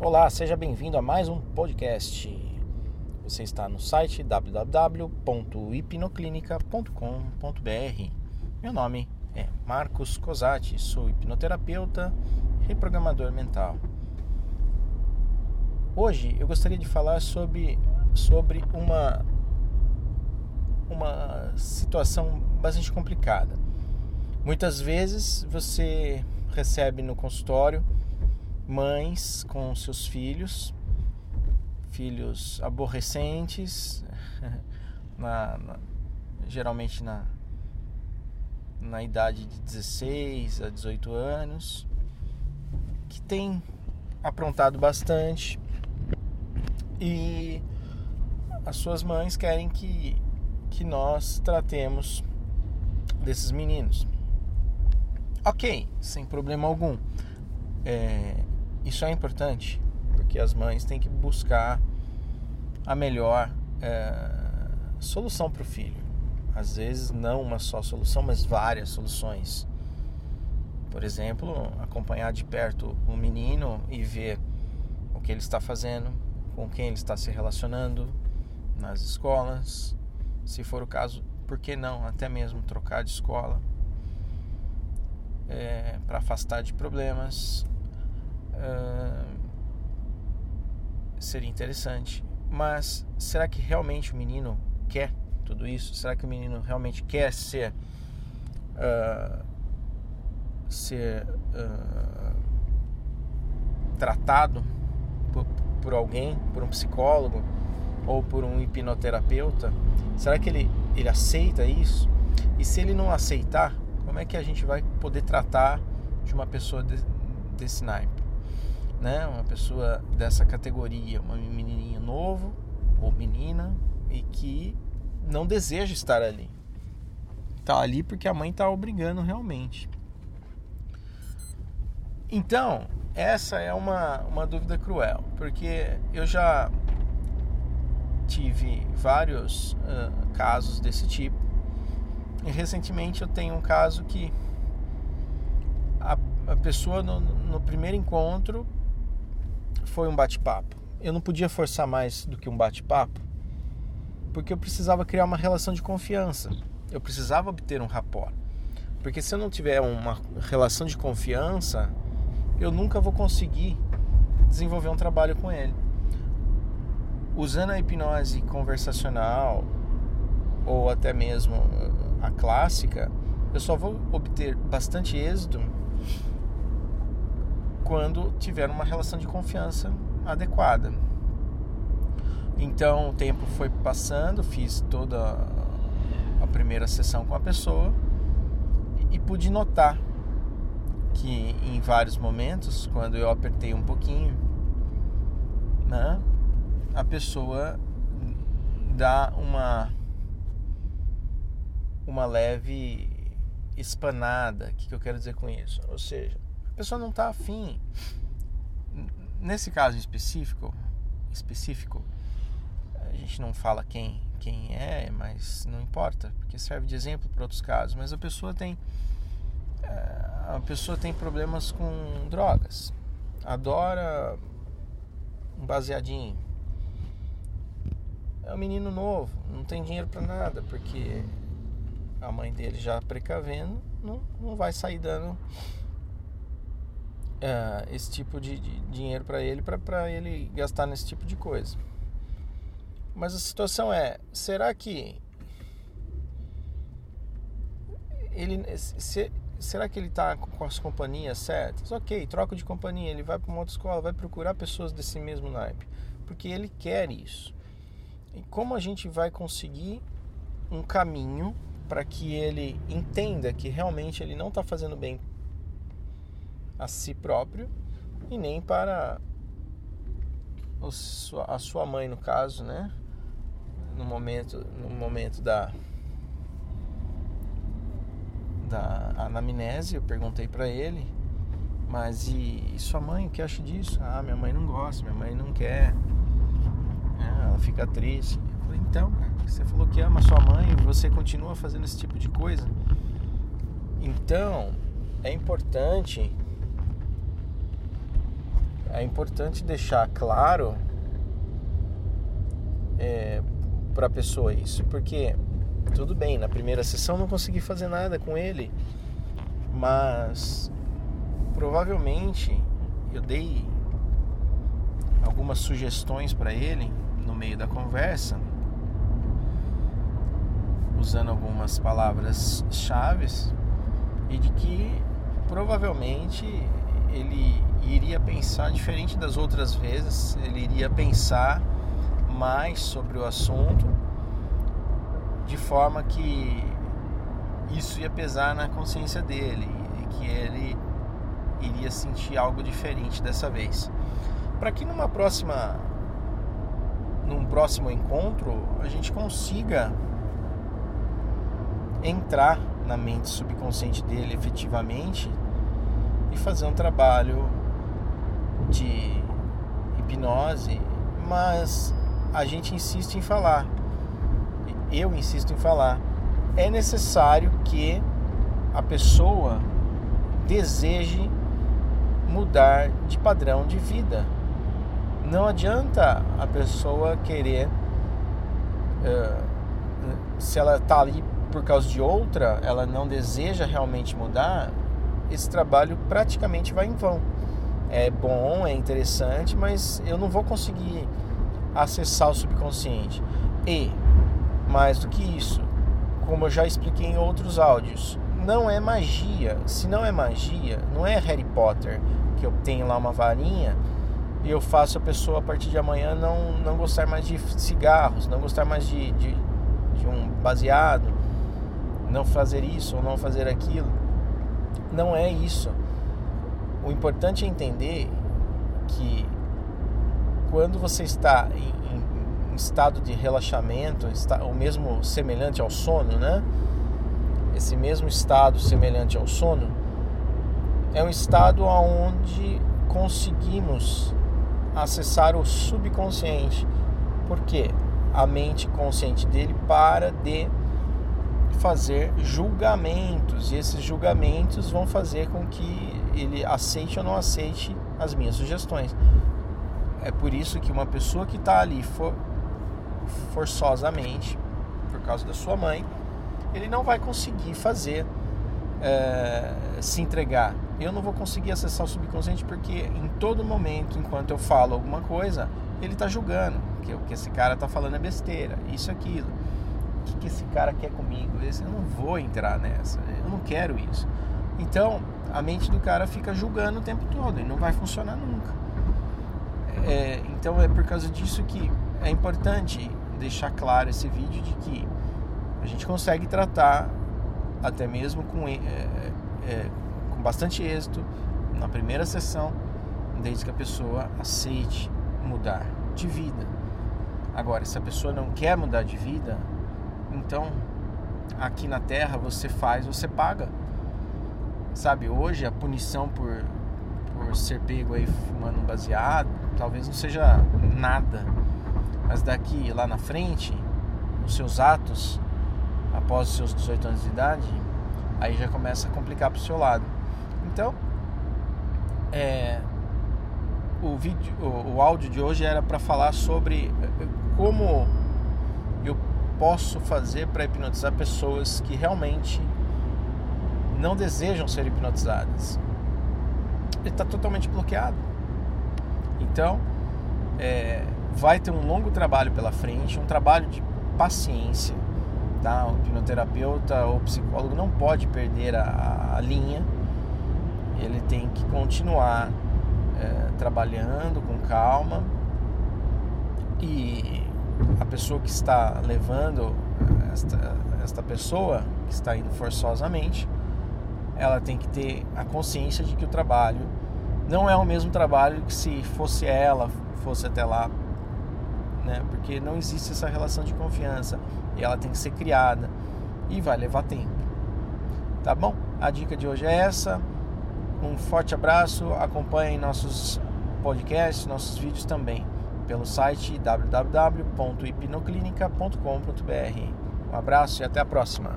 Olá, seja bem-vindo a mais um podcast. Você está no site www.hipnoclinica.com.br. Meu nome é Marcos Cosati, sou hipnoterapeuta reprogramador mental. Hoje eu gostaria de falar sobre, sobre uma, uma situação bastante complicada. Muitas vezes você recebe no consultório mães com seus filhos, filhos aborrecentes, na, na, geralmente na, na idade de 16 a 18 anos, que tem aprontado bastante e as suas mães querem que, que nós tratemos desses meninos. Ok, sem problema algum. É, isso é importante, porque as mães têm que buscar a melhor é, solução para o filho. Às vezes, não uma só solução, mas várias soluções. Por exemplo, acompanhar de perto o menino e ver o que ele está fazendo, com quem ele está se relacionando nas escolas. Se for o caso, por que não até mesmo trocar de escola é, para afastar de problemas? Seria interessante. Mas será que realmente o menino quer tudo isso? Será que o menino realmente quer ser uh, ser uh, tratado por, por alguém, por um psicólogo ou por um hipnoterapeuta? Será que ele, ele aceita isso? E se ele não aceitar, como é que a gente vai poder tratar de uma pessoa de, desse naipe? Né? Uma pessoa dessa categoria, uma menininha novo ou menina e que não deseja estar ali. Tá ali porque a mãe tá obrigando realmente. Então, essa é uma, uma dúvida cruel, porque eu já tive vários uh, casos desse tipo. E recentemente eu tenho um caso que a, a pessoa no, no primeiro encontro foi um bate-papo. Eu não podia forçar mais do que um bate-papo, porque eu precisava criar uma relação de confiança. Eu precisava obter um rapport. Porque se eu não tiver uma relação de confiança, eu nunca vou conseguir desenvolver um trabalho com ele. Usando a hipnose conversacional ou até mesmo a clássica, eu só vou obter bastante êxito quando tiver uma relação de confiança adequada. Então o tempo foi passando, fiz toda a primeira sessão com a pessoa e pude notar que em vários momentos, quando eu apertei um pouquinho, né, a pessoa dá uma uma leve espanada. O que eu quero dizer com isso? Ou seja, pessoa não está afim. Nesse caso específico, específico, a gente não fala quem, quem é, mas não importa, porque serve de exemplo para outros casos. Mas a pessoa tem eh, a pessoa tem problemas com drogas, adora um baseadinho. É um menino novo, não tem dinheiro para nada, porque a mãe dele já precavendo não, não vai sair dando uh, esse tipo de, de dinheiro para ele, para ele gastar nesse tipo de coisa. Mas a situação é: será que ele se, será que ele está com as companhias certas? Ok, troca de companhia, ele vai para uma outra escola, vai procurar pessoas desse mesmo naipe, porque ele quer isso. E como a gente vai conseguir um caminho para que ele entenda que realmente ele não está fazendo bem a si próprio e nem para a sua mãe no caso, né? No momento, no momento da da anamnese, eu perguntei para ele, mas e, e, sua mãe, o que acha disso? Ah, minha mãe não gosta, minha mãe não quer, é, ela fica triste. Eu falei, então, você falou que ama sua mãe e você continua fazendo esse tipo de coisa. Então, é importante é importante deixar claro é, para a pessoa isso, porque tudo bem, na primeira sessão não consegui fazer nada com ele, mas provavelmente eu dei algumas sugestões para ele no meio da conversa, usando algumas palavras chaves e de que provavelmente ele iria pensar diferente das outras vezes, ele iria pensar mais sobre o assunto de forma que isso ia pesar na consciência dele e que ele iria sentir algo diferente dessa vez. Para que numa próxima num próximo encontro a gente consiga entrar na mente subconsciente dele efetivamente e fazer um trabalho de hipnose, mas a gente insiste em falar. Eu insisto em falar. É necessário que a pessoa deseje mudar de padrão de vida. Não adianta a pessoa querer, uh, se ela está ali por causa de outra, ela não deseja realmente mudar, esse trabalho praticamente vai em vão. É bom, é interessante, mas eu não vou conseguir acessar o subconsciente. E, mais do que isso, como eu já expliquei em outros áudios, não é magia. Se não é magia, não é Harry Potter, que eu tenho lá uma varinha e eu faço a pessoa a partir de amanhã não, não gostar mais de cigarros, não gostar mais de, de, de um baseado, não fazer isso ou não fazer aquilo. Não é isso. O importante é entender que quando você está em, em estado de relaxamento, está, o mesmo semelhante ao sono, né? Esse mesmo estado semelhante ao sono é um estado onde conseguimos acessar o subconsciente, porque a mente consciente dele para de fazer julgamentos e esses julgamentos vão fazer com que ele aceite ou não aceite as minhas sugestões. É por isso que uma pessoa que está ali for, forçosamente, por causa da sua mãe, ele não vai conseguir fazer é, se entregar. Eu não vou conseguir acessar o subconsciente porque em todo momento, enquanto eu falo alguma coisa, ele está julgando que o que esse cara está falando é besteira, isso, aquilo que, que esse cara quer comigo? Eu não vou entrar nessa, eu não quero isso. Então, a mente do cara fica julgando o tempo todo e não vai funcionar nunca. É, então, é por causa disso que é importante deixar claro esse vídeo de que a gente consegue tratar até mesmo com, é, é, com bastante êxito na primeira sessão, desde que a pessoa aceite mudar de vida. Agora, se a pessoa não quer mudar de vida, então, aqui na Terra você faz, você paga. Sabe, hoje a punição por, por ser pego aí fumando baseado, talvez não seja nada. Mas daqui lá na frente, os seus atos, após os seus 18 anos de idade, aí já começa a complicar pro seu lado. Então, é, o vídeo, o, o áudio de hoje era para falar sobre eh, como posso fazer para hipnotizar pessoas que realmente não desejam ser hipnotizadas? Ele está totalmente bloqueado. Então, é, vai ter um longo trabalho pela frente, um trabalho de paciência. Tá? O hipnoterapeuta ou psicólogo não pode perder a, a linha, ele tem que continuar é, trabalhando com calma a pessoa que está levando esta, esta pessoa que está indo forçosamente, ela tem que ter a consciência de que o trabalho não é o mesmo trabalho que se fosse ela, fosse até lá, né? Porque não existe essa relação de confiança e ela tem que ser criada e vai levar tempo. Tá bom? A dica de hoje é essa. Um forte abraço, acompanhem nossos podcasts, nossos vídeos também pelo site www.hipnoclinica.com.br. Um abraço e até a próxima.